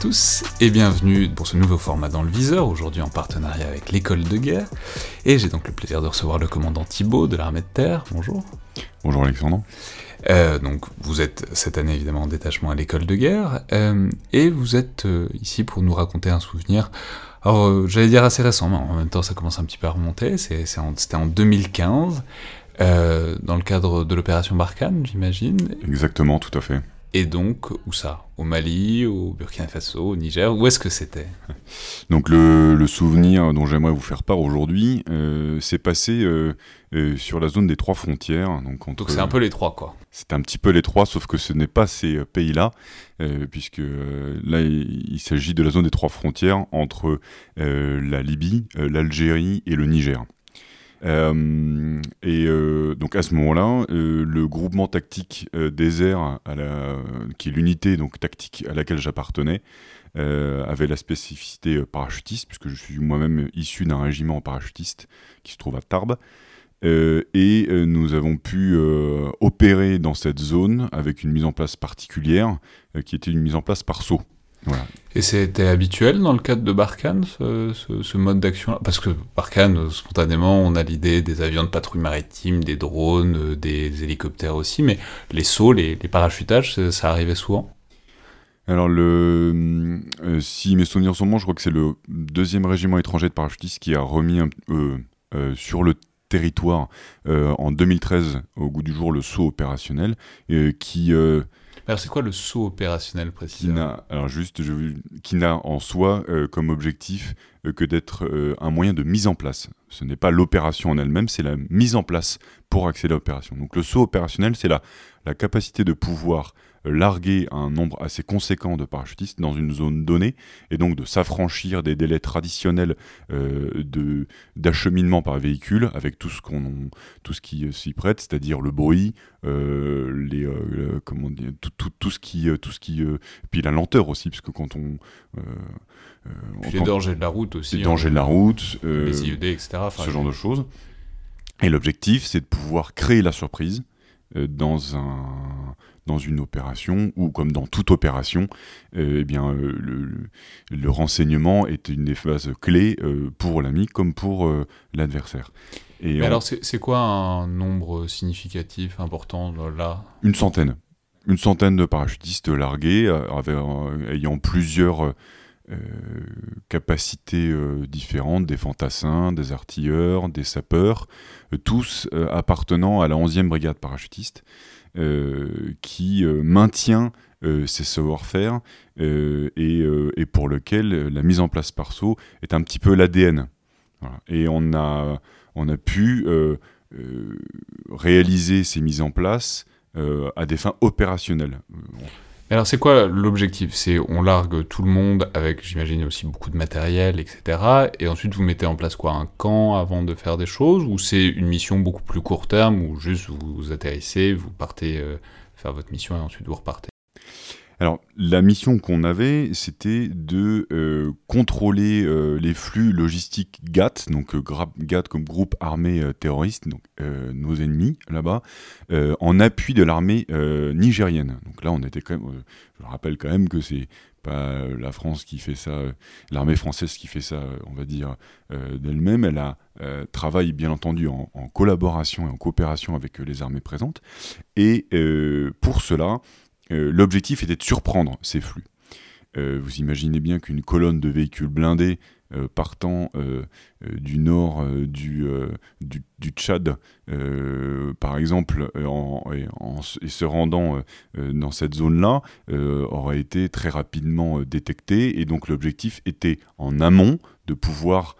tous et bienvenue pour ce nouveau format dans le viseur, aujourd'hui en partenariat avec l'école de guerre. Et j'ai donc le plaisir de recevoir le commandant Thibault de l'armée de terre. Bonjour. Bonjour Alexandre. Euh, donc vous êtes cette année évidemment en détachement à l'école de guerre euh, et vous êtes euh, ici pour nous raconter un souvenir. Alors j'allais dire assez récent, mais en même temps ça commence un petit peu à remonter. C'était en, 2015 dans le cadre de l'opération Barkhane, j'imagine. Exactement, tout à fait. Et donc, où ça? Au Mali, au Burkina Faso, au Niger? Où est-ce que c'était? Donc le, souvenir dont j'aimerais vous faire part aujourd'hui, euh, s'est passé euh, euh, sur la zone des trois frontières. Donc c'est un peu les trois, quoi. C'est un petit peu les trois, sauf que ce n'est pas ces pays-là, puisque là il, il s'agit de la zone des trois frontières entre la Libye, l'Algérie et le Niger. Euh, et euh, donc à ce moment-là, euh, le groupement tactique désert, à qui est l'unité donc tactique à laquelle j'appartenais, avait la spécificité parachutiste, puisque je suis moi-même issu d'un régiment parachutiste qui se trouve à Tarbes. et nous avons pu opérer dans cette zone avec une mise en place particulière, qui était une mise en place par saut. Et c'était habituel dans le cadre de Barkhane, ce, mode d'action Parce que Barkhane, spontanément, on a l'idée des avions de patrouille maritime, des drones, euh, des hélicoptères aussi, mais les sauts, les, parachutages, ça, arrivait souvent? Alors, le, euh, si mes souvenirs sont bons, je crois que c'est le deuxième régiment étranger de parachutistes qui a remis euh, sur le territoire en 2013 au goût du jour le saut opérationnel, qui alors c'est quoi le saut opérationnel précisément? Qui n'a en soi euh, comme objectif euh, que d'être euh, un moyen de mise en place. Ce n'est pas l'opération en elle-même, c'est la mise en place pour accéder à l'opération. Donc le saut opérationnel, c'est la, la capacité de pouvoir larguer un nombre assez conséquent de parachutistes dans une zone donnée et donc de s'affranchir des délais traditionnels euh, de d'acheminement par véhicule avec tout ce qu'on tout ce qui s'y prête c'est-à-dire le bruit euh, les euh, comment tout, tout, tout, ce qui tout ce qui puis la lenteur aussi puisque quand on les dangers de la route aussi les dangers de la route les IED etc ce genre de choses. Et l'objectif c'est de pouvoir créer la surprise dans un dans une opération ou comme dans toute opération, euh, eh bien, euh, le, renseignement est une des phases clés euh, pour l'ami comme pour l'adversaire. Et alors, c'est quoi un nombre significatif, important là? Une centaine. Une centaine de parachutistes largués, ayant plusieurs capacités différentes, des fantassins, des artilleurs, des sapeurs, tous appartenant à la 11e brigade parachutiste. Euh, qui euh, maintient euh, ces savoir-faire et, pour lequel la mise en place par saut est un petit peu l'ADN. Et on a, on a pu réaliser ces mises en place à des fins opérationnelles alors c'est quoi l'objectif? C'est on largue tout le monde avec, j'imagine, aussi beaucoup de matériel, etc. Et ensuite vous mettez en place quoi? Un camp avant de faire des choses Ou c'est une mission beaucoup plus court terme où juste vous atterrissez, vous partez euh, faire votre mission et ensuite vous repartez? Alors, la mission qu'on avait, c'était de euh, contrôler euh, les flux logistiques GATT, donc euh, GATT comme groupe armé terroriste, donc nos ennemis là-bas, en appui de l'armée nigérienne. Donc là, on était quand même, je rappelle quand même que c'est pas la France qui fait ça, l'armée française qui fait ça, on va dire, d'elle-même. Elle a travaille bien entendu en, collaboration et en coopération avec les armées présentes. Et pour cela, l'objectif était de surprendre ces flux. Euh, vous imaginez bien qu'une colonne de véhicules blindés euh, partant du nord du, du, Tchad, par exemple, et, se rendant dans cette zone-là, aurait été très rapidement détectée. Et donc l'objectif était en amont de pouvoir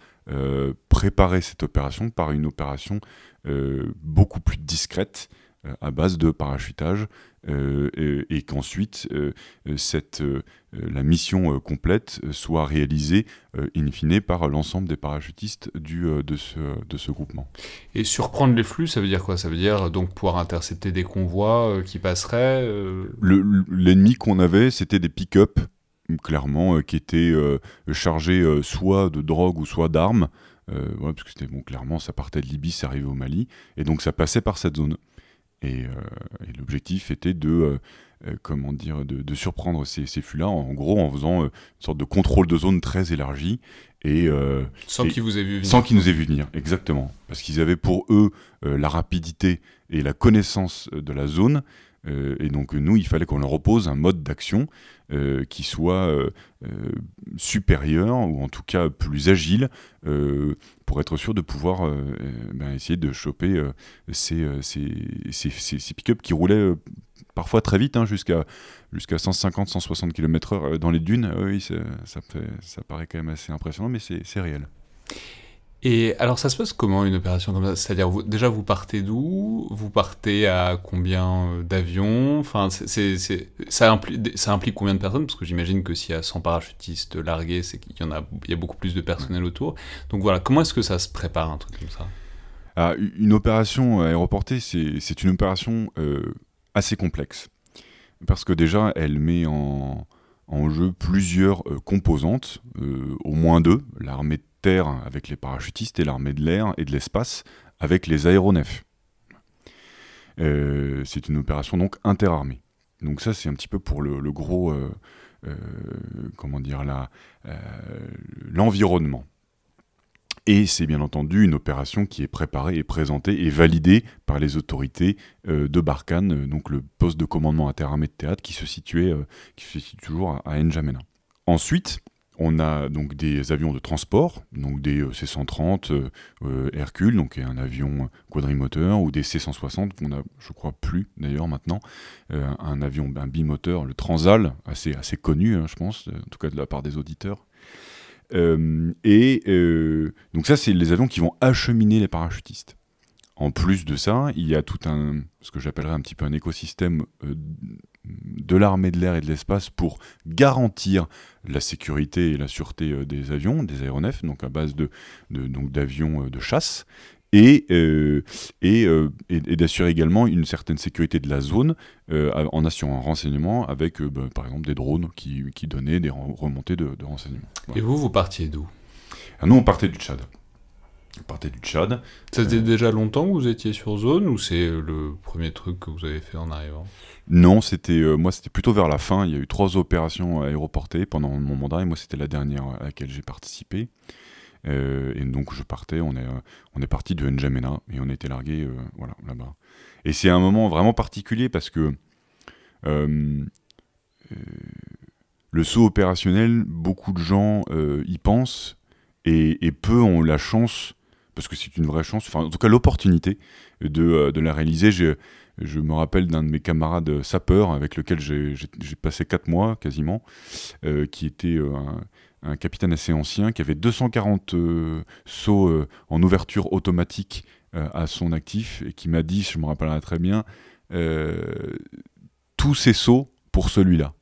préparer cette opération par une opération beaucoup plus discrète à base de parachutage euh, et, qu'ensuite euh, cette, euh, la mission complète soit réalisée in fine par l'ensemble des parachutistes du, de, ce, de ce groupement. Et surprendre les flux, ça veut dire quoi? Ça veut dire donc pouvoir intercepter des convois qui passeraient L'ennemi qu'on avait, c'était des pick-up clairement, qui étaient chargés soit de drogue ou soit d'armes, parce que c'était bon, clairement, ça partait de Libye, ça arrivait au Mali, et donc ça passait par cette zone. Et, l'objectif était de, comment dire, de, surprendre ces, ces flux-là, en gros en faisant une sorte de contrôle de zone très élargi. Et, sans qu'ils vous aient vu venir. Sans qu'ils nous aient vu venir, exactement. Parce qu'ils avaient pour eux la rapidité et la connaissance de la zone. Et donc nous, il fallait qu'on leur repose un mode d'action euh, qui soit euh, euh, supérieur ou en tout cas plus agile pour être sûr de pouvoir ben, essayer de choper ces, pick-up qui roulaient parfois très vite, hein, jusqu'à jusqu'à 150-160 km/h dans les dunes. oui, ça, fait, ça paraît quand même assez impressionnant, mais c'est réel. Et alors ça se passe comment une opération comme ça? C'est-à-dire déjà vous partez d'où? Vous partez à combien euh, d'avions? Enfin ça, implique, combien de personnes? Parce que j'imagine que s'il y a 100 parachutistes largués, il y a beaucoup plus de personnel autour. Donc voilà, comment est-ce que ça se prépare un truc comme ça? Ah, Une opération aéroportée, c'est, une opération euh, assez complexe. Parce que déjà, elle met en, jeu plusieurs euh, composantes, au moins deux, l'armée de terre avec les parachutistes et l'armée de l'air et de l'espace avec les aéronefs. Euh, c'est une opération donc interarmée. Donc ça c'est un petit peu pour le, gros, euh, euh, comment dire là, l'environnement. Et c'est bien entendu une opération qui est préparée et présentée et validée par les autorités de Barkhane, donc le poste de commandement interarmé de théâtre qui se situait, qui se situe toujours à, à N'Djamena. Ensuite, on a donc des avions de transport, donc des euh, C-130 euh, euh, Hercule, donc un avion quadrimoteur, ou des C-160, qu'on a, je crois, plus d'ailleurs maintenant, un avion, bimoteur, le Transal, assez, assez connu, hein, je pense, en tout cas de la part des auditeurs. et donc ça, c'est les avions qui vont acheminer les parachutistes. En plus de ça, il y a tout un, ce que j'appellerais un petit peu un écosystème de l'armée de l'air et de l'espace pour garantir la sécurité et la sûreté euh, des avions, des aéronefs, donc à base de, donc d'avions euh, de chasse, et, euh, et, d'assurer également une certaine sécurité de la zone en assurant un renseignement avec, bah, par exemple, des drones qui, donnaient des remontées de, renseignements. Et vous, vous partiez d'où? Ah, Nous, on partait du Tchad. Partait du Tchad. Ça faisait déjà longtemps que vous étiez sur zone ou c'est le premier truc que vous avez fait en arrivant? Non, c'était euh, moi c'était plutôt vers la fin. Il y a eu trois opérations aéroportées pendant mon mandat et moi c'était la dernière à laquelle j'ai participé. Euh, et donc je partais, on est euh, on est parti de N'Djamena et on a été largué voilà là-bas. Et c'est un moment vraiment particulier parce que le saut opérationnel, beaucoup de gens y pensent et, et, peu ont la chance parce que c'est une vraie chance, enfin en tout cas l'opportunité de, de la réaliser. Je me rappelle d'un de mes camarades sapeurs avec lequel j'ai passé 4 mois quasiment, euh, qui était euh, un, capitaine assez ancien, qui avait 240 euh, sauts en ouverture automatique à son actif, et qui m'a dit, je me rappellerai très bien, tous ces sauts pour celui-là.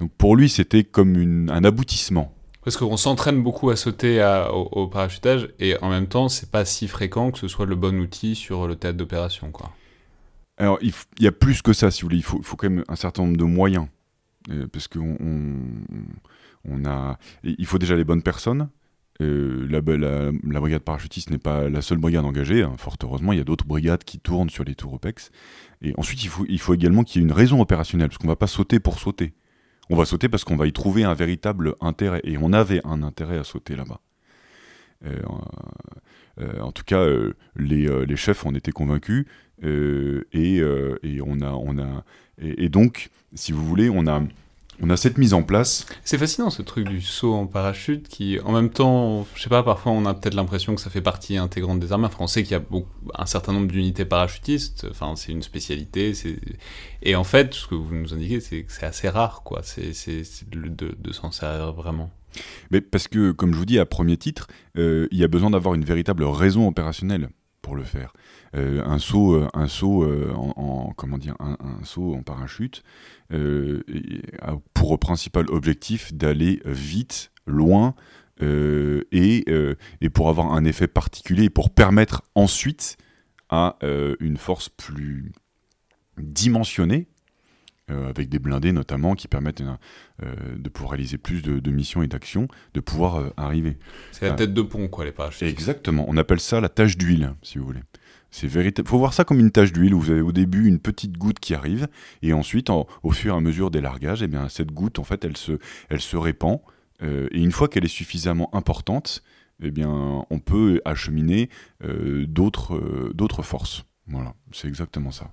Donc pour lui, c'était comme un aboutissement. Parce qu'on s'entraîne beaucoup à sauter au, parachutage, et en même temps, c'est pas si fréquent que ce soit le bon outil sur le théâtre d'opération. Alors, il, y a plus que ça, si vous voulez. Il faut, quand même un certain nombre de moyens. Euh, parce qu'on on, a. Il faut déjà les bonnes personnes. Euh, la, brigade parachutiste n'est pas la seule brigade engagée. Hein. Fort heureusement, il y a d'autres brigades qui tournent sur les tours OPEX. Et ensuite, il faut également qu'il y ait une raison opérationnelle. Parce qu'on ne va pas sauter pour sauter. On va sauter parce qu'on va y trouver un véritable intérêt. Et on avait un intérêt à sauter là-bas. Euh, en tout cas, les, chefs en étaient convaincus. Euh, et, euh, et, on a, on a, et, donc, si vous voulez, on a, on a cette mise en place. C'est fascinant ce truc du saut en parachute qui, en même temps, je sais pas, parfois on a peut-être l'impression que ça fait partie intégrante des armées. Enfin, on sait qu'il y a beaucoup, un certain nombre d'unités parachutistes. Enfin, c'est une spécialité. Et en fait, ce que vous nous indiquez, c'est que c'est assez rare, quoi. C'est de, de s'en servir vraiment. Mais parce que, comme je vous dis à premier titre, euh, il y a besoin d'avoir une véritable raison opérationnelle pour le faire. Euh, un saut, euh, un saut euh, en, comment dire, un, saut en parachute a pour principal objectif d'aller vite, loin, et, et, pour avoir un effet particulier, pour permettre ensuite à une force plus dimensionnée, avec des blindés notamment qui permettent de pouvoir réaliser plus de, missions et d'actions, de pouvoir arriver. C'est la tête de pont, quoi, les parachutes. Exactement. On appelle ça la tâche d'huile, si vous voulez C'est véritable. Faut voir ça comme une tache d'huile où vous avez au début une petite goutte qui arrive et ensuite, au fur et à mesure des largages, eh bien cette goutte en fait, elle se, elle se répand euh, et une fois qu'elle est suffisamment importante, eh bien on peut acheminer euh, d'autres, euh, d'autres forces. Voilà, c'est exactement ça.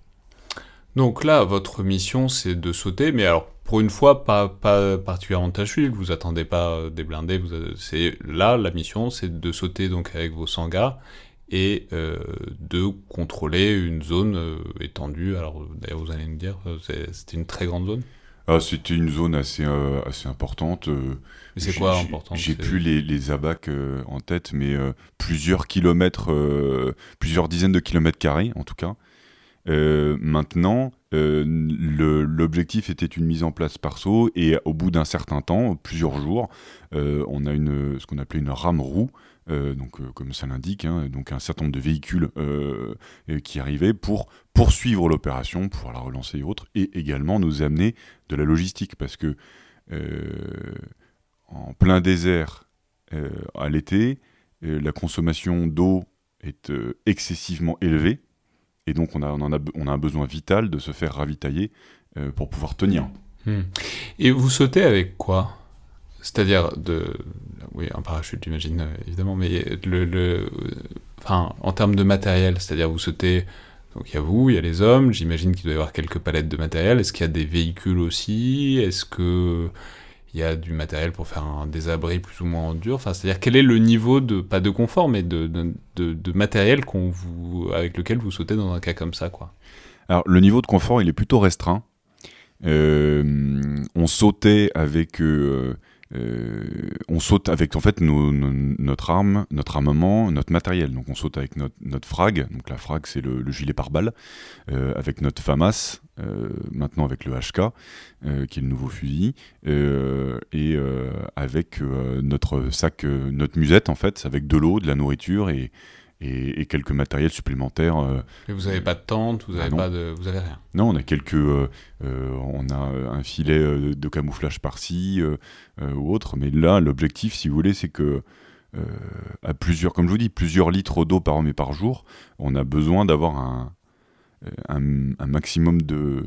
Donc là, votre mission, c'est de sauter, mais alors pour une fois, pas, pas particulièrement d'huile. Vous attendez pas des blindés. Vous, c'est là la mission, c'est de sauter donc avec vos sangas et euh, de contrôler une zone euh, étendue. Alors d'ailleurs vous allez me dire, euh, c'était une très grande zone ah, C'était une zone assez, assez importante. mais c'est quoi important J'ai plus les, les abacs en tête, mais plusieurs kilomètres, plusieurs dizaines de kilomètres carrés en tout cas. Maintenant, l'objectif était une mise en place par saut et au bout d'un certain temps, plusieurs jours, on a une, ce qu'on appelait une rame roue euh, donc euh, comme ça l'indique, hein, donc un certain nombre de véhicules euh, qui arrivaient pour poursuivre l'opération, pour la relancer et autres, et également nous amener de la logistique, parce que en plein désert à l'été, la consommation d'eau est excessivement élevée, et donc on a, on, a, on a un besoin vital de se faire ravitailler pour pouvoir tenir. Hmm. Et vous sautez avec quoi? C'est-à-dire de. Oui, un parachute, j'imagine, euh, évidemment, mais le, le, enfin, en termes de matériel, c'est-à-dire vous sautez. Donc il y a vous, il y a les hommes, j'imagine qu'il doit y avoir quelques palettes de matériel. Est-ce qu'il y a des véhicules aussi? Est-ce que il y a du matériel pour faire un, des abris plus ou moins dur C'est-à-dire quel est le niveau de, pas de confort, mais de, de, matériel avec lequel vous sautez dans un cas comme ça quoi? Alors le niveau de confort, il est plutôt restreint. Euh, on sautait avec... Euh, euh, on saute avec en fait notre arme, notre armement, notre matériel. Donc on saute avec notre, notre frag. Donc la frag c'est le, gilet pare-balles, euh, avec notre FAMAS, euh, maintenant avec le HK, qui est le nouveau fusil, et avec notre sac, notre musette en fait, avec de l'eau, de la nourriture et, et, quelques matériels supplémentaires. Euh, Mais vous n'avez pas de tente, vous n'avez ah pas de, vous avez rien. Non, on a quelques, euh, euh, on a un filet de camouflage par-ci ou autre. Mais là, l'objectif, si vous voulez, c'est que à plusieurs, comme je vous dis, plusieurs litres d'eau par homme et par jour, on a besoin d'avoir un, un, maximum de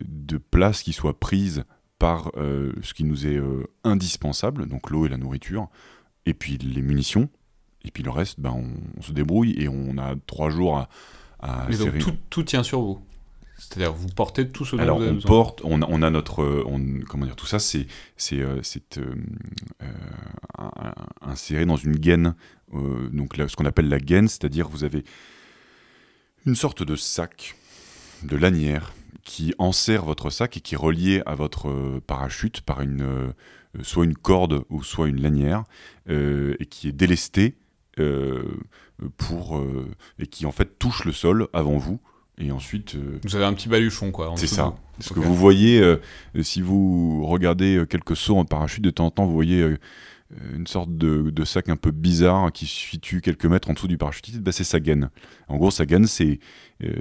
de place qui soit prise par ce qui nous est indispensable, donc l'eau et la nourriture, et puis les munitions, et puis le reste, ben, on, se débrouille et on a trois jours à, à Mais donc tout, tient sur vous. C'est-à-dire vous portez tout ce dont Alors vous avez on porte, on a, on a notre, on, comment dire, tout ça c'est c'est euh, euh, euh, inséré dans une gaine, donc ce qu'on appelle la gaine, c'est-à-dire vous avez une sorte de sac, de lanière qui enserre votre sac et qui est relié à votre parachute par une soit une corde ou soit une lanière et qui est délestée euh, pour, euh, et qui en fait touche le sol avant vous. Et ensuite. Euh, vous avez un petit baluchon, quoi. C'est ça. Ce que vous voyez, si vous regardez quelques sauts en parachute, de temps en temps, vous voyez une sorte de, sac un peu bizarre qui se situe quelques mètres en dessous du parachutiste, bah, c'est sa gaine. En gros, sa gaine, c'est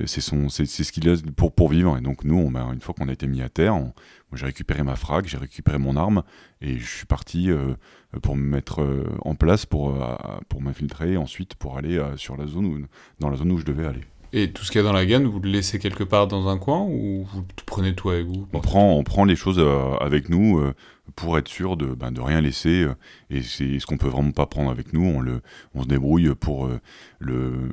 c'est ce qu'il a pour, pour vivre. Et donc, nous, on, une fois qu'on a été mis à terre, j'ai récupéré ma frague, j'ai récupéré mon arme, et je suis parti pour me mettre en place, pour, pour m'infiltrer, ensuite pour aller sur la zone où, dans la zone où je devais aller. Et tout ce qu'il y a dans la gaine, vous le laissez quelque part dans un coin ou vous prenez tout avec vous? On prend, on prend les choses avec nous pour être sûr de, ben, de rien laisser. Euh, et c'est ce qu'on peut vraiment pas prendre avec nous. On, le, on se débrouille pour euh, le,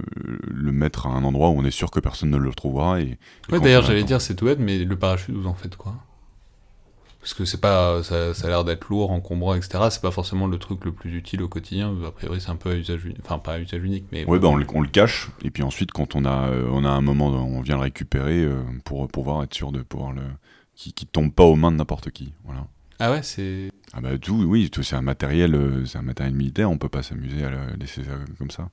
le mettre à un endroit où on est sûr que personne ne le retrouvera. Et, ouais, d'ailleurs, j'allais dire, c'est tout bête, mais le parachute, vous en faites quoi? Parce que c'est pas, ça, ça a l'air d'être lourd, encombrant, etc. C'est pas forcément le truc le plus utile au quotidien. A priori, c'est un peu à usage unique. Enfin, pas à usage unique, mais. Ouais, ben, on, on, le cache. Et puis ensuite, quand on a, euh, on a un moment, on vient le récupérer pour pouvoir être sûr de pouvoir le. qui, qui tombe pas aux mains de n'importe qui. Voilà. Ah ouais, c'est. Ah bah tout, oui, tout, c'est un matériel, euh, c'est un matériel militaire, on peut pas s'amuser à laisser ça comme ça.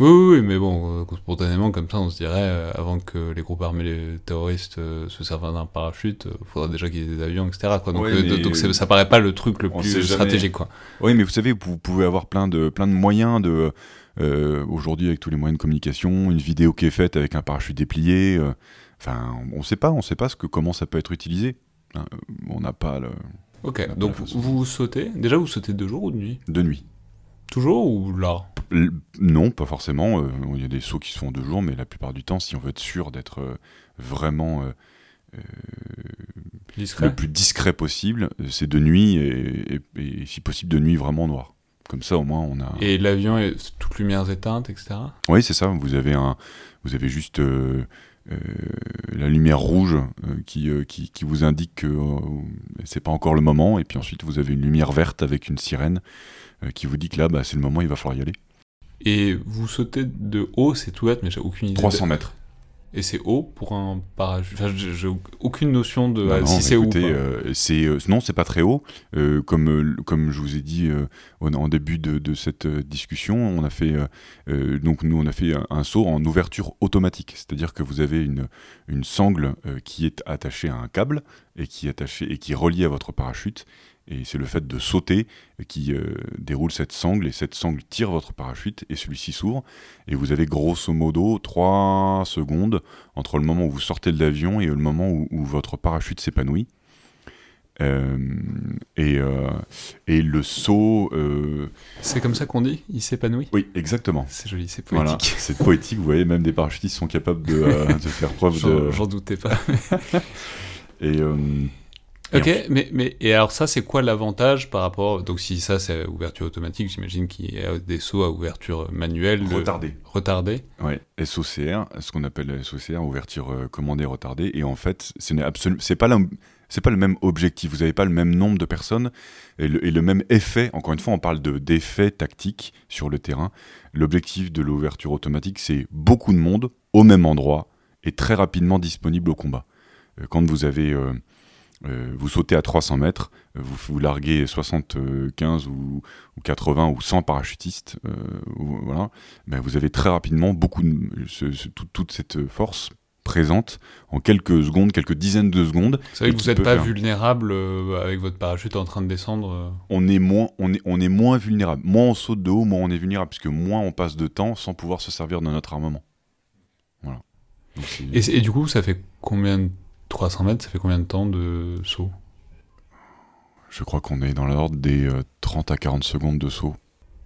Oui, oui, mais bon, euh, spontanément, comme ça, on se dirait, euh, avant que les groupes armés terroristes se servent d'un parachute, il faudra déjà qu'ils aient des avions, etc. Quoi. Donc, donc ça paraît pas le truc le plus stratégique. Quoi. Oui, mais vous savez, vous pouvez avoir plein de, plein de moyens de. Aujourd'hui, avec tous les moyens de communication, une vidéo qui est faite avec un parachute déplié. Enfin, on sait pas, on sait pas ce que, comment ça peut être utilisé. Hein, on n'a pas le. Ok, donc vous sautez. Déjà, vous sautez de jour ou de nuit De nuit. Toujours ou là? Non, pas forcément. Euh, il y a des sauts qui se font en deux jours, mais la plupart du temps, si on veut être sûr d'être euh, vraiment le plus discret possible, c'est de nuit et, si possible de nuit vraiment noir. Comme ça, au moins, on a. Et l'avion est toutes lumières éteintes, etc. Oui, c'est ça. Vous avez un, vous avez juste la lumière rouge qui, qui, qui, vous indique que c'est pas encore le moment, et puis ensuite vous avez une lumière verte avec une sirène qui vous dit que là, bah, c'est le moment, il va falloir y aller. Et vous sautez de haut, c'est tout bête, mais j'ai aucune idée. 300 mètres. Et c'est haut pour un parachute. Enfin, j'ai aucune notion de si c'est haut. Euh, c'est euh, non, c'est pas très haut. Euh, comme comme je vous ai dit en début de, de, cette discussion, on a fait donc nous on a fait un, saut en ouverture automatique, c'est-à-dire que vous avez une une sangle qui est attachée à un câble et qui est attachée et qui est reliée à votre parachute et c'est le fait de sauter qui euh, déroule cette sangle, et cette sangle tire votre parachute, et celui-ci s'ouvre, et vous avez grosso modo 3 secondes entre le moment où vous sortez de l'avion et le moment où, votre parachute s'épanouit. Euh, et, euh, et, le saut. C'est comme ça qu'on dit Il s'épanouit Oui, exactement. C'est joli, c'est poétique. c'est poétique, vous voyez, même des parachutistes sont capables de, de faire preuve de. J'en doutais pas. et. Ok, mais, mais et alors ça, c'est quoi l'avantage par rapport Donc si ça, c'est ouverture automatique, j'imagine qu'il y a des sauts à ouverture manuelle. Retardée. Retardée. Ouais, SOCR, ce qu'on appelle SOCR, ouverture euh, commandée retardée. Et en fait, ce n'est absolument, c'est pas c'est pas le même objectif. Vous n'avez pas le même nombre de personnes et le, et le, même effet. Encore une fois, on parle de d'effet tactique sur le terrain. L'objectif de l'ouverture automatique, c'est beaucoup de monde au même endroit et très rapidement disponible au combat. Euh, quand vous avez euh, euh, vous sautez à 300 mètres, euh, vous, vous larguez 75 ou, 80 ou 100 parachutistes, euh, voilà, ben vous avez très rapidement beaucoup de, toute cette force présente en quelques secondes, quelques dizaines de secondes. C'est vrai que vous n'êtes pas vulnérable avec votre parachute en train de descendre on est, moins, on, est, on est moins vulnérable. Moins on saute de haut, moins on est vulnérable, puisque moins on passe de temps sans pouvoir se servir de notre armement. Voilà. et, et, du coup, ça fait combien de 300 mètres, ça fait combien de temps de saut? Je crois qu'on est dans l'ordre des 30 euh, à 40 secondes de saut.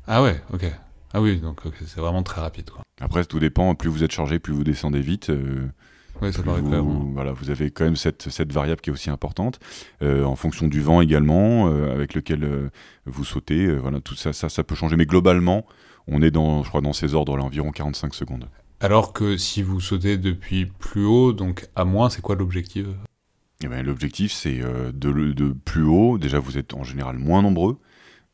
Ah ouais, ok. Ah oui, donc c'est vraiment très rapide. Quoi. Après, tout dépend, plus vous êtes chargé, plus vous descendez vite. Euh, oui, ça paraît vous, clair. Voilà, vous avez quand même cette, cette variable qui est aussi importante, euh, en fonction du vent également, avec lequel vous sautez. voilà, tout ça, ça, ça peut changer. Mais globalement, on est dans, je crois, dans ces ordres-là, environ 45 secondes. Alors que si vous sautez depuis plus haut, donc à moins, c'est quoi l'objectif? Eh ben, L'objectif, c'est euh, de, de, plus haut. Déjà, vous êtes en général moins nombreux.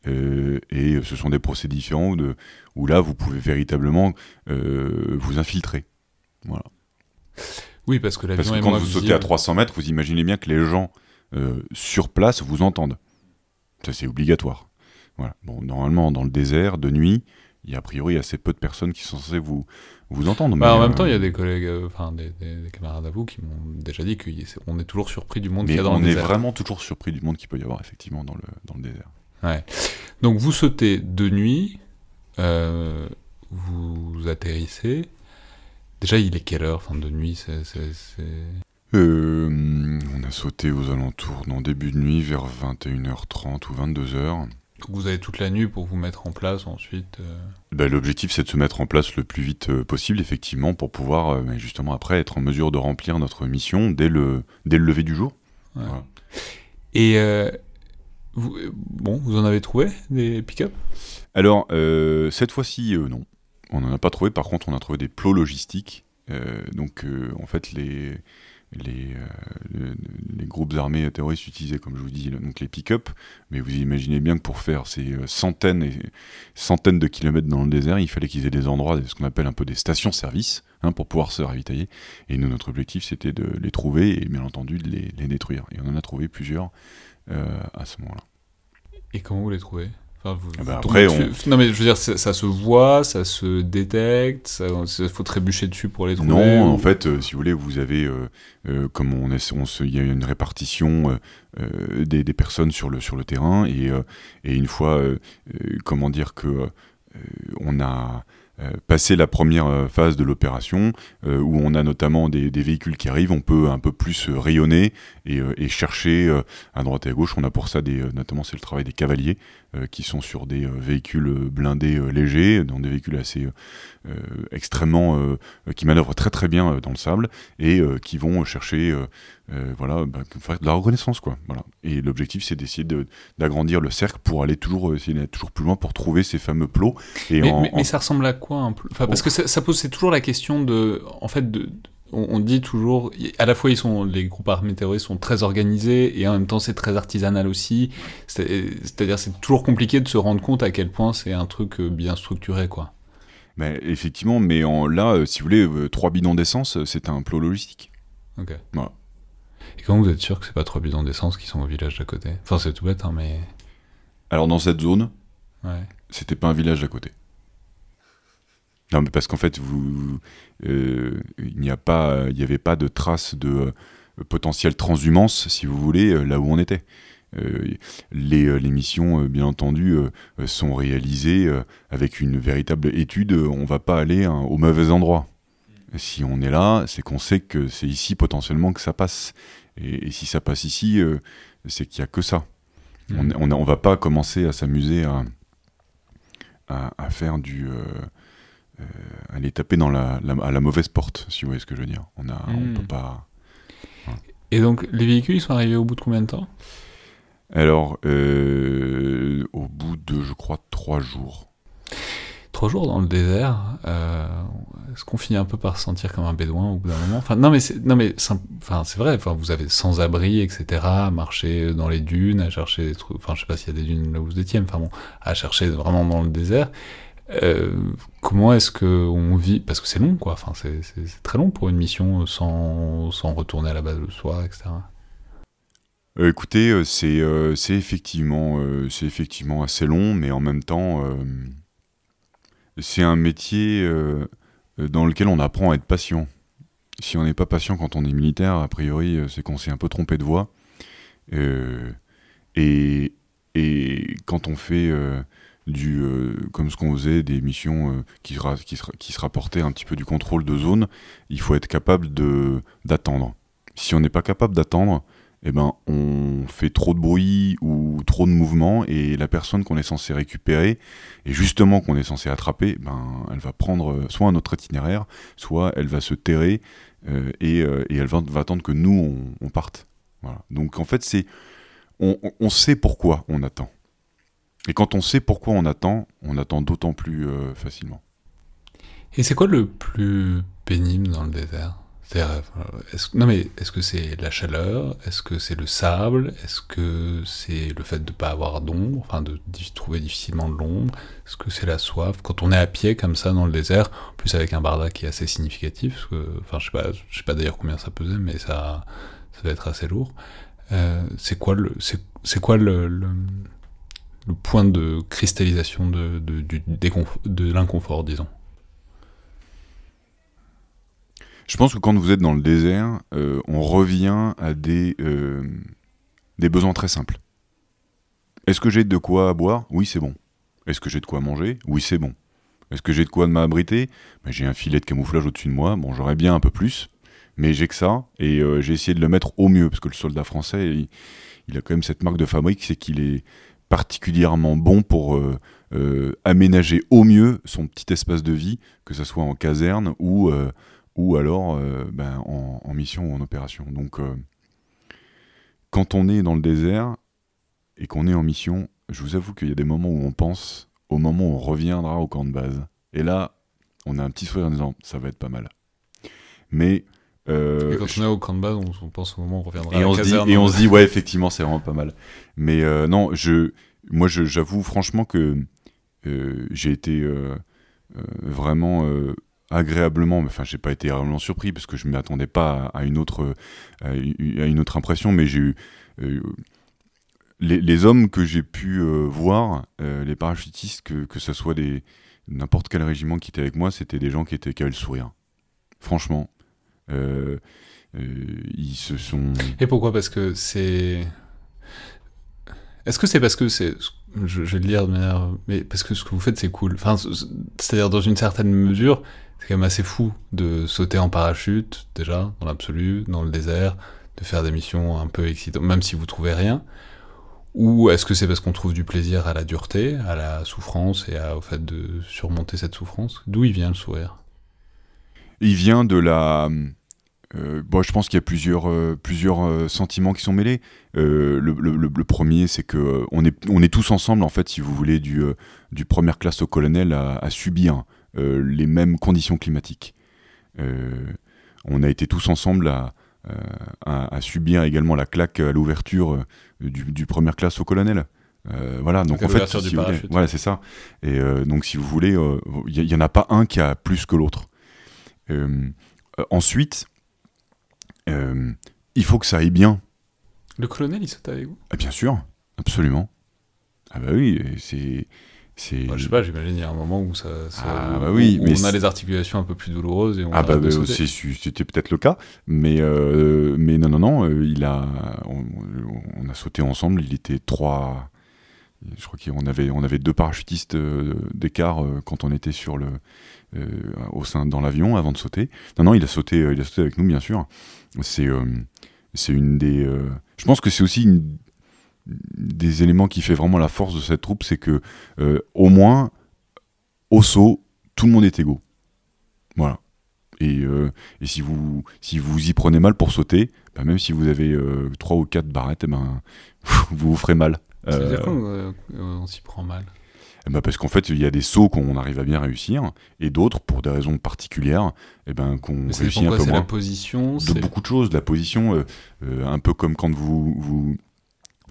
Euh, et ce sont des procédés différents où, de, où là, vous pouvez véritablement euh, vous infiltrer. Voilà. Oui, parce que Parce que quand vous sautez à 300 mètres, vous imaginez bien que les gens sur place vous entendent. Ça, c'est obligatoire. Voilà. Bon, normalement, dans le désert, de nuit, il y a a priori assez peu de personnes qui sont censées vous, vous entendre. Bah, en même temps, il y a euh, des collègues, euh, enfin des, camarades à vous qui m'ont déjà dit qu'on est toujours surpris du monde qu'il y a dans le désert. On est vraiment toujours surpris du monde qu'il peut y avoir effectivement dans le, dans le désert. Ouais. Donc vous sautez de nuit, euh, vous atterrissez. Déjà, il est quelle heure? Enfin, de nuit, c'est. on a sauté aux alentours, dans début de nuit, vers 21h30 ou 22h vous avez toute la nuit pour vous mettre en place ensuite euh? ben, L'objectif, c'est de se mettre en place le plus vite euh, possible, effectivement, pour pouvoir euh, justement après être en mesure de remplir notre mission dès le, dès le lever du jour. Et vous, bon, vous en avez trouvé des pick-up? Alors, cette fois-ci, non. On n'en a pas trouvé. Par contre, on a trouvé des plots logistiques. donc, en fait, les, euh, les, groupes armés terroristes utilisaient, comme je vous dis, donc les pick-up. Mais vous imaginez bien que pour faire ces euh, centaines et centaines de kilomètres dans le désert, il fallait qu'ils aient des endroits, ce qu'on appelle un peu des stations-service, hein, pour pouvoir se ravitailler. Et nous, notre objectif, c'était de les trouver et bien entendu de les, détruire. Et on en a trouvé plusieurs euh, à ce moment-là. Et comment vous les trouvez? Bah après, Non, mais je veux dire, ça, se voit, ça se détecte, il faut trébucher dessus pour les trouver. Non, en fait, euh, si vous voulez, vous avez, euh, euh, comme on, est, on il y a une répartition des, des, personnes sur le, sur le terrain, et, et une fois, comment dire, que on a passer la première phase de l'opération, où on a notamment des, véhicules qui arrivent, on peut un peu plus rayonner et, chercher à droite et à gauche. On a pour ça des, notamment c'est le travail des cavaliers qui sont sur des véhicules blindés légers, dans des véhicules assez extrêmement qui manœuvrent très très bien dans le sable et qui vont chercher voilà bah, faire de la reconnaissance quoi. Voilà. Et l'objectif c'est d'essayer d'agrandir le cercle pour aller toujours essayer d'aller toujours plus loin pour trouver ces fameux plots. Et mais, ça ressemble à quoi un enfin, Parce que ça, pose c'est toujours la question de, en fait, de, on, dit toujours, à la fois ils sont, les groupes armés terroristes sont très organisés et en même temps c'est très artisanal aussi. C'est-à-dire c'est toujours compliqué de se rendre compte à quel point c'est un truc euh, bien structuré quoi. Mais effectivement, mais en, là, euh, si vous voulez, euh, trois bidons d'essence, c'est un plot logistique. Ok. Et comment vous êtes sûr que c'est pas trois bidons d'essence qui sont au village d'à côté? Enfin, c'est tout bête, hein, mais. Alors dans cette zone, c'était pas un village à côté. Non, mais parce qu'en fait, vous, euh, il n'y a pas, il n'y avait pas de traces de euh, potentielle transhumance, si vous voulez, euh, là où on était. les, les, missions, bien entendu, sont réalisées avec une véritable étude. On va pas aller hein, au mauvais endroit. Si on est là, c'est qu'on sait que c'est ici potentiellement que ça passe. Et, si ça passe ici, c'est qu'il n'y a que ça. On ne va pas commencer à s'amuser à, à, faire du. Euh, euh, aller taper dans la, à la mauvaise porte, si vous voyez ce que je veux dire. On a, on hmm. peut pas. Et donc, les véhicules, ils sont arrivés au bout de combien de temps? Alors, euh, au bout de, je crois, trois jours. Trois jours dans le désert, euh, est-ce qu'on finit un peu par se sentir comme un bédouin au bout d'un moment? Enfin, Non, mais c'est, non, mais enfin, c'est vrai, enfin, vous avez sans-abri, etc., à marcher dans les dunes, à chercher des trucs, enfin, je sais pas s'il y a des dunes là où vous étiez, mais enfin bon, à chercher vraiment dans le désert. Euh, comment est-ce qu'on vit Parce que c'est long, quoi, enfin, c'est, très long pour une mission sans, sans retourner à la base de soi, etc. Euh, écoutez, c'est, c'est, effectivement, c'est effectivement assez long, mais en même temps c'est un métier euh, dans lequel on apprend à être patient. Si on n'est pas patient quand on est militaire, a priori, euh, c'est qu'on s'est un peu trompé de voie. Euh, et, quand on fait du, comme ce qu'on faisait, des missions qui, qui, qui, se rapportaient un petit peu du contrôle de zone, il faut être capable d'attendre. Si on n'est pas capable d'attendre, eh ben, on fait trop de bruit ou trop de mouvement et la personne qu'on est censé récupérer et justement qu'on est censé attraper, ben, elle va prendre euh, soit un autre itinéraire, soit elle va se terrer euh, euh, et, elle va, attendre que nous on, parte. Donc en fait c'est on, on, sait pourquoi on attend. Et quand on sait pourquoi on attend, on attend d'autant plus facilement. Et c'est quoi le plus pénible dans le désert? Euh, est non mais est-ce que c'est la chaleur? Est-ce que c'est le sable? Est-ce que c'est le fait de ne pas avoir d'ombre, enfin de trouver difficilement de l'ombre? Est-ce que c'est la soif? Quand on est à pied comme ça dans le désert, en plus avec un barda qui est assez significatif, enfin je sais pas, je sais pas d'ailleurs combien ça pesait, mais ça, ça doit être assez lourd. Euh, c'est quoi le, c'est, quoi le, point de cristallisation de, l'inconfort, disons Je pense que quand vous êtes dans le désert, euh, on revient à des, euh, des besoins très simples. Est-ce que j'ai de quoi boire? Oui, c'est bon. Est-ce que j'ai de quoi manger? Oui, c'est bon. Est-ce que j'ai de quoi m'abriter? Ben, J'ai un filet de camouflage au-dessus de moi. Bon, j'aurais bien un peu plus, mais j'ai que ça. Et euh, j'ai essayé de le mettre au mieux, parce que le soldat français, il, a quand même cette marque de fabrique, c'est qu'il est particulièrement bon pour aménager au mieux son petit espace de vie, que ce soit en caserne ou ou alors euh, ben, en, mission ou en opération. Donc, euh, quand on est dans le désert et qu'on est en mission, je vous avoue qu'il y a des moments où on pense au moment où on reviendra au camp de base. Et là, on a un petit sourire en disant ça va être pas mal. Mais euh, et quand on est au de base, on, pense au moment où on reviendra. Et, à on, se dit, et on se dit, ouais, effectivement, c'est vraiment pas mal. Mais non, je, moi, j'avoue franchement que j'ai été vraiment agréablement, enfin j'ai pas été agréablement surpris parce que je ne m'attendais pas à, une autre, à une autre impression, mais j'ai eu euh, les, hommes que j'ai pu euh, voir, euh, les parachutistes, que, que ce soit des n'importe quel régiment qui était avec moi, c'était des gens qui étaient qui avaient le sourire. Franchement, ils se sont. Et pourquoi? Parce que c'est. Est-ce que c'est parce que c'est je, vais le dire de manière, mais parce que ce que vous faites c'est cool. Enfin, c'est-à-dire dans une certaine mesure, c'est quand même assez fou de sauter en parachute déjà dans l'absolu, dans le désert, de faire des missions un peu excitantes, même si vous trouvez rien. Ou est-ce que c'est parce qu'on trouve du plaisir à la dureté, à la souffrance et au fait de surmonter cette souffrance? D'où vient le sourire? Il vient de la euh, bon, je pense qu'il y a plusieurs, euh, plusieurs euh, sentiments qui sont mêlés. Le, le, premier, c'est que on est, on est tous ensemble, en fait, si vous voulez, du, du première classe au colonel à, subir les mêmes conditions climatiques. on a été tous ensemble à, à, subir également la claque à l'ouverture du, du première classe au colonel. voilà, donc, en fait, si voilà, c'est ça. Et donc, si vous voulez, il n'y en a pas un qui a plus que l'autre. Ensuite, euh, il faut que ça aille bien. Le colonel, il saute avec vous? Ah, Bien sûr, absolument. Ah bah oui, c'est... Bah, je sais pas, j'imagine il y a un moment où ça, ah bah oui, mais on a les articulations un peu plus douloureuses et on ah bah, bah c'était peut-être le cas, mais euh, mais non non non, euh, il a on, a sauté ensemble, il était trois, je crois qu'on avait deux parachutistes d'écart quand on était sur le au sein dans l'avion avant de sauter. Non non, il a sauté il a sauté avec nous bien sûr. C'est euh, c'est une des. Euh, je pense que c'est aussi une des éléments qui fait vraiment la force de cette troupe, c'est que euh, au moins au saut, tout le monde est égaux. Voilà. Et, et, si, vous, si vous y prenez mal pour sauter, bah, même si vous avez trois ou quatre barrettes, eh ben, vous vous ferez mal. C'est-à-dire qu'on s'y prend mal ben, parce qu'en fait, il y a des sauts qu'on arrive à bien réussir, et d'autres, pour des raisons particulières, eh ben, qu'on réussit un peu moins. la position De beaucoup de choses. La position, euh, euh, un peu comme quand vous, vous,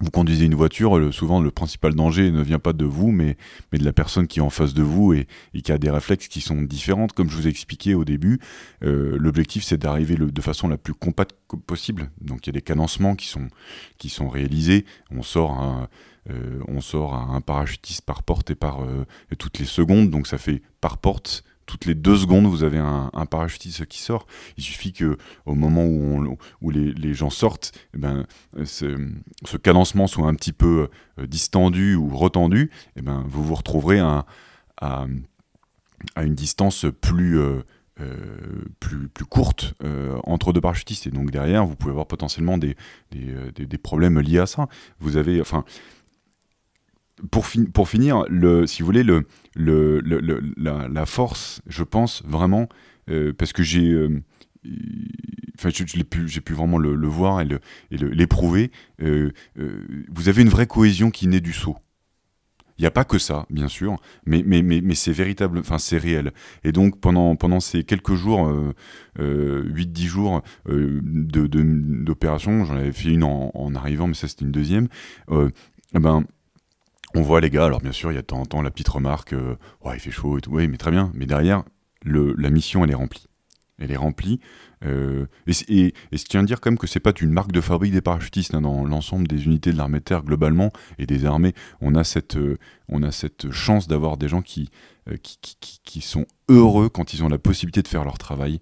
vous conduisez une voiture, souvent le principal danger ne vient pas de vous, mais, de la personne qui est en face de vous et, qui a des réflexes qui sont différents. Comme je vous ai expliqué au début, euh, l'objectif c'est d'arriver de façon la plus compacte possible. Donc il y a des cadencements qui sont, réalisés. On sort un euh, un parachutiste par porte et par euh, toutes les secondes, donc ça fait par porte toutes les deux secondes, vous avez un, parachutiste qui sort. Il suffit que au moment où, les, gens sortent, eh ben, ce, cadencement soit un petit peu euh, distendu ou retendu, eh ben, vous vous retrouverez à, une distance plus, plus, plus courte entre deux parachutistes. Et donc derrière, vous pouvez avoir potentiellement des, des, des problèmes liés à ça. Vous avez, enfin, pour, finir, si vous voulez, le, le, la, force, je pense vraiment, euh, parce que j'ai. Euh, j'ai pu, vraiment le, voir et l'éprouver. Euh, vous avez une vraie cohésion qui naît du saut. Il n'y a pas que ça, bien sûr, mais, c'est véritable, enfin c'est réel. Et donc pendant, ces quelques jours, 8-10 jours d'opération, j'en avais fait une en, arrivant, mais ça c'était une deuxième, eh ben, on voit les gars, alors bien sûr, il y a de temps en temps la petite remarque, euh, ouais, il fait chaud et tout, oui, mais très bien, mais derrière, la mission, elle est remplie. Elle est remplie. Euh, et, et, et, je tiens à dire quand même que c'est pas une marque de fabrique des parachutistes. Hein, dans l'ensemble des unités de l'armée de terre, globalement, et des armées, on a cette, euh, chance d'avoir des gens qui, sont heureux quand ils ont la possibilité de faire leur travail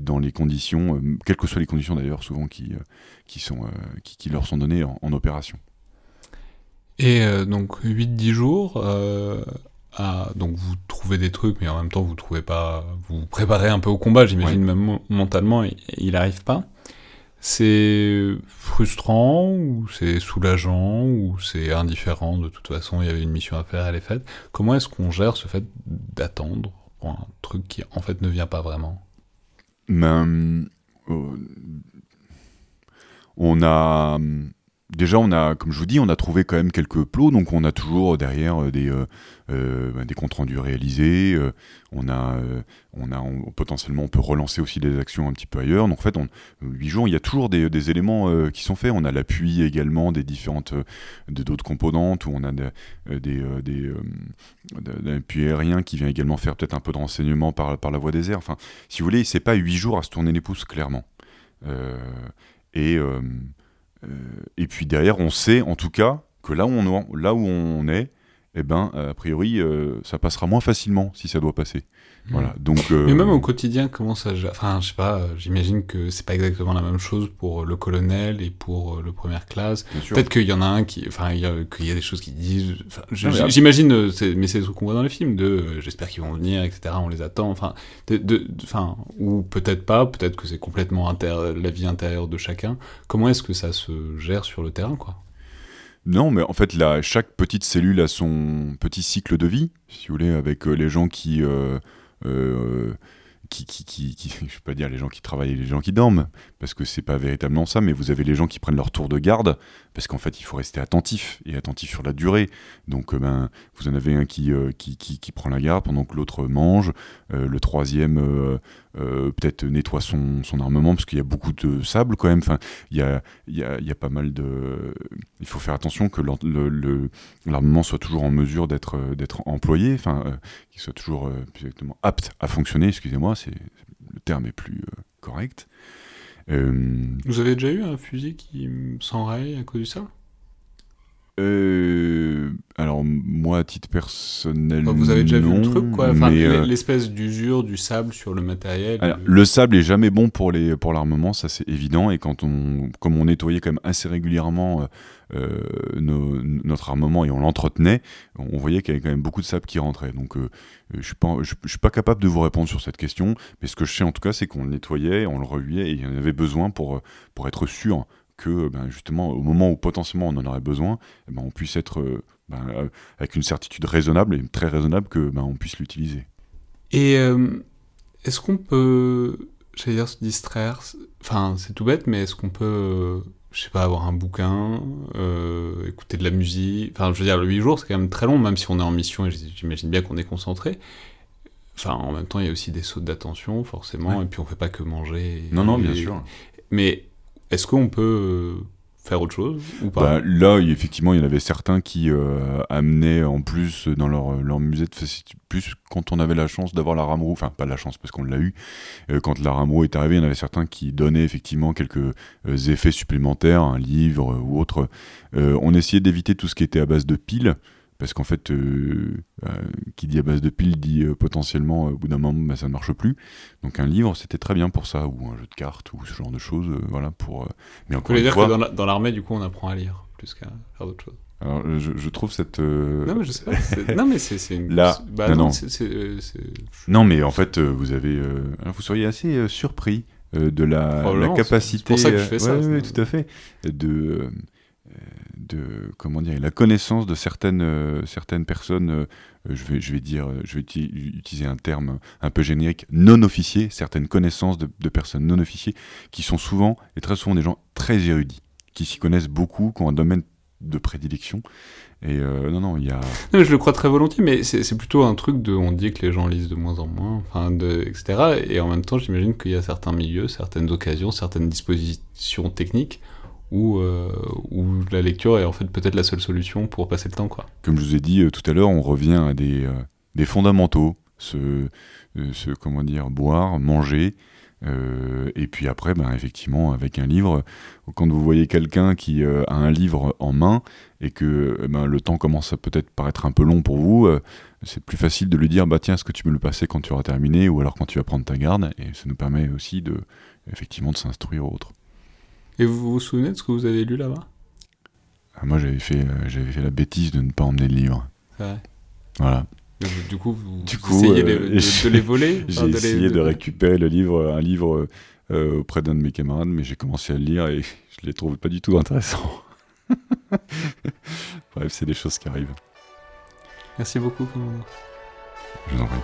dans les conditions, quelles que soient les conditions d'ailleurs, souvent qui, qui, sont, qui, leur sont données en opération. Et euh, donc 8-10 jours, euh, donc vous trouvez des trucs, mais en même temps vous trouvez pas, vous, préparez un peu au combat, j'imagine même mentalement, il n'arrive pas. C'est frustrant ou c'est soulageant ou c'est indifférent? De toute façon, il y avait une mission à faire, elle est faite. Comment est-ce qu'on gère ce fait d'attendre pour un truc qui en fait ne vient pas vraiment? Ben, euh, On a déjà, on a, comme je vous dis, on a trouvé quand même quelques plots, donc on a toujours derrière euh, des, euh, euh, bah, des comptes rendus réalisés. on a, on a potentiellement, on peut relancer aussi des actions un petit peu ailleurs. Donc en fait, en 8 jours, il y a toujours des, éléments qui sont faits. On a l'appui également des différentes, d'autres composantes, où on a des, des, aérien qui vient également faire peut-être un peu de renseignement par, par la voie des airs. Enfin, si vous voulez, c'est pas 8 jours à se tourner les pouces, clairement. et euh, et puis derrière, on sait en tout cas que là où on, est, eh ben, a priori, ça passera moins facilement si ça doit passer. Voilà, donc, euh, Mais même au quotidien, comment ça... Enfin, je sais pas, j'imagine que c'est pas exactement la même chose pour le colonel et pour euh, le première classe. Peut-être qu'il y en a un qui... Enfin, qu'il y, a des choses qui disent... J'imagine, euh, mais c'est ce qu'on voit dans les films, de j'espère qu'ils vont venir, etc., on les attend, enfin... De, enfin ou peut-être pas, peut-être que c'est complètement inter... la vie intérieure de chacun. Comment est-ce que ça se gère sur le terrain, quoi? Non, mais en fait, là, chaque petite cellule a son petit cycle de vie, si vous voulez, avec les gens qui, euh, qui, qui, qui, je vais pas dire les gens qui travaillent et les gens qui dorment, parce que c'est pas véritablement ça, mais vous avez les gens qui prennent leur tour de garde, parce qu'en fait il faut rester attentif, et attentif sur la durée. Donc euh, ben, vous en avez un qui, euh, qui, qui, prend la garde pendant que l'autre mange, le troisième peut-être nettoie son, son, armement, parce qu'il y a beaucoup de sable quand même, enfin, il y a, y, a, y a pas mal de... Il faut faire attention que l'armement soit toujours en mesure d'être employé, enfin, qu'il soit toujours exactement apte à fonctionner, excusez-moi, le terme est plus euh, correct. Euh, Vous avez déjà eu un fusil qui s'enraye à cause du sable euh, alors moi à titre personnel vous avez déjà vu le truc quoi enfin, l'espèce d'usure du sable sur le matériel le sable est jamais bon pour les pour l'armement ça c'est évident et quand on comme on nettoyait quand même assez régulièrement euh, notre armement et on l'entretenait, on voyait qu'il y avait quand même beaucoup de sable qui rentrait. Donc euh, je ne suis, pas, je, suis pas capable de vous répondre sur cette question, mais ce que je sais en tout cas, c'est qu'on le nettoyait, on le rehuait et il y en avait besoin pour, pour être sûr que ben, justement au moment où potentiellement on en aurait besoin, eh ben, on puisse être ben, avec une certitude raisonnable et très raisonnable que on puisse l'utiliser. Et euh, est-ce qu'on peut, j'allais dire, se distraire? Enfin, c'est tout bête, mais est-ce qu'on peut je sais pas, avoir un bouquin, euh, écouter de la musique? Enfin, je veux dire, le 8 jours, c'est quand même très long, même si on est en mission, et j'imagine bien qu'on est concentré. Enfin, en même temps, il y a aussi des sautes d'attention, forcément, et puis on fait pas que manger. Non, non, bien sûr. Mais est-ce qu'on peut faire autre chose ou pas? Bah, Là, effectivement, il y en avait certains qui euh, amenaient en plus dans leur, leur musée de plus quand on avait la chance d'avoir la Ramro, enfin pas la chance parce qu'on l'a eu, euh, quand la Ramro est arrivée, il y en avait certains qui donnaient effectivement quelques euh, effets supplémentaires, un livre ou autre. on essayait d'éviter tout ce qui était à base de piles parce qu'en fait, euh, euh, qui dit à base de piles dit euh, potentiellement au bout d'un moment bah, ça ne marche plus. Donc un livre, c'était très bien pour ça, ou un jeu de cartes, ou ce genre de choses, voilà. Pour. mais encore dire que dans l'armée, du coup, on apprend à lire plus qu'à faire d'autres choses? Alors, je, trouve cette. Non, mais je sais pas. non, mais c'est une. Là, bah, non, non. non, mais en fait, vous avez. vous seriez assez surpris de la, la capacité. C'est pour ça que je fais ça. Oui, tout à fait. De de comment dire la connaissance de certaines euh, certaines personnes euh, je vais je vais dire je vais utiliser un terme un peu générique non officiers certaines connaissances de, personnes non officiers qui sont souvent et très souvent des gens très érudits qui s'y connaissent beaucoup qui ont un domaine de prédilection. Et euh, non non il y a je le crois très volontiers mais c'est plutôt un truc de on dit que les gens lisent de moins en moins enfin de etc et en même temps j'imagine qu'il y a certains milieux certaines occasions certaines dispositions techniques où, la lecture est en fait peut-être la seule solution pour passer le temps. Quoi. Comme je vous ai dit euh, tout à l'heure, on revient à des, euh, des fondamentaux, ce, ce, comment dire, boire, manger, et puis après, ben, effectivement, avec un livre, quand vous voyez quelqu'un qui a un livre en main et que ben, le temps commence à peut-être paraître un peu long pour vous, c'est plus facile de lui dire bah tiens, est-ce que tu peux le passer quand tu auras terminé ou alors quand tu vas prendre ta garde? Et ça nous permet aussi de effectivement de s'instruire autres. Et vous vous souvenez de ce que vous avez lu là-bas? Ah, Moi, j'avais fait, euh, j'avais fait la bêtise de ne pas emmener le livre. C'est vrai. Voilà. Du coup, vous, essayez de, euh, les voler J'ai essayé de... récupérer le livre, un livre euh, auprès d'un de mes camarades, mais j'ai commencé à le lire et je ne les trouve pas du tout intéressants. Bref, c'est des choses qui arrivent. Merci beaucoup, commandant. Je vous en prie.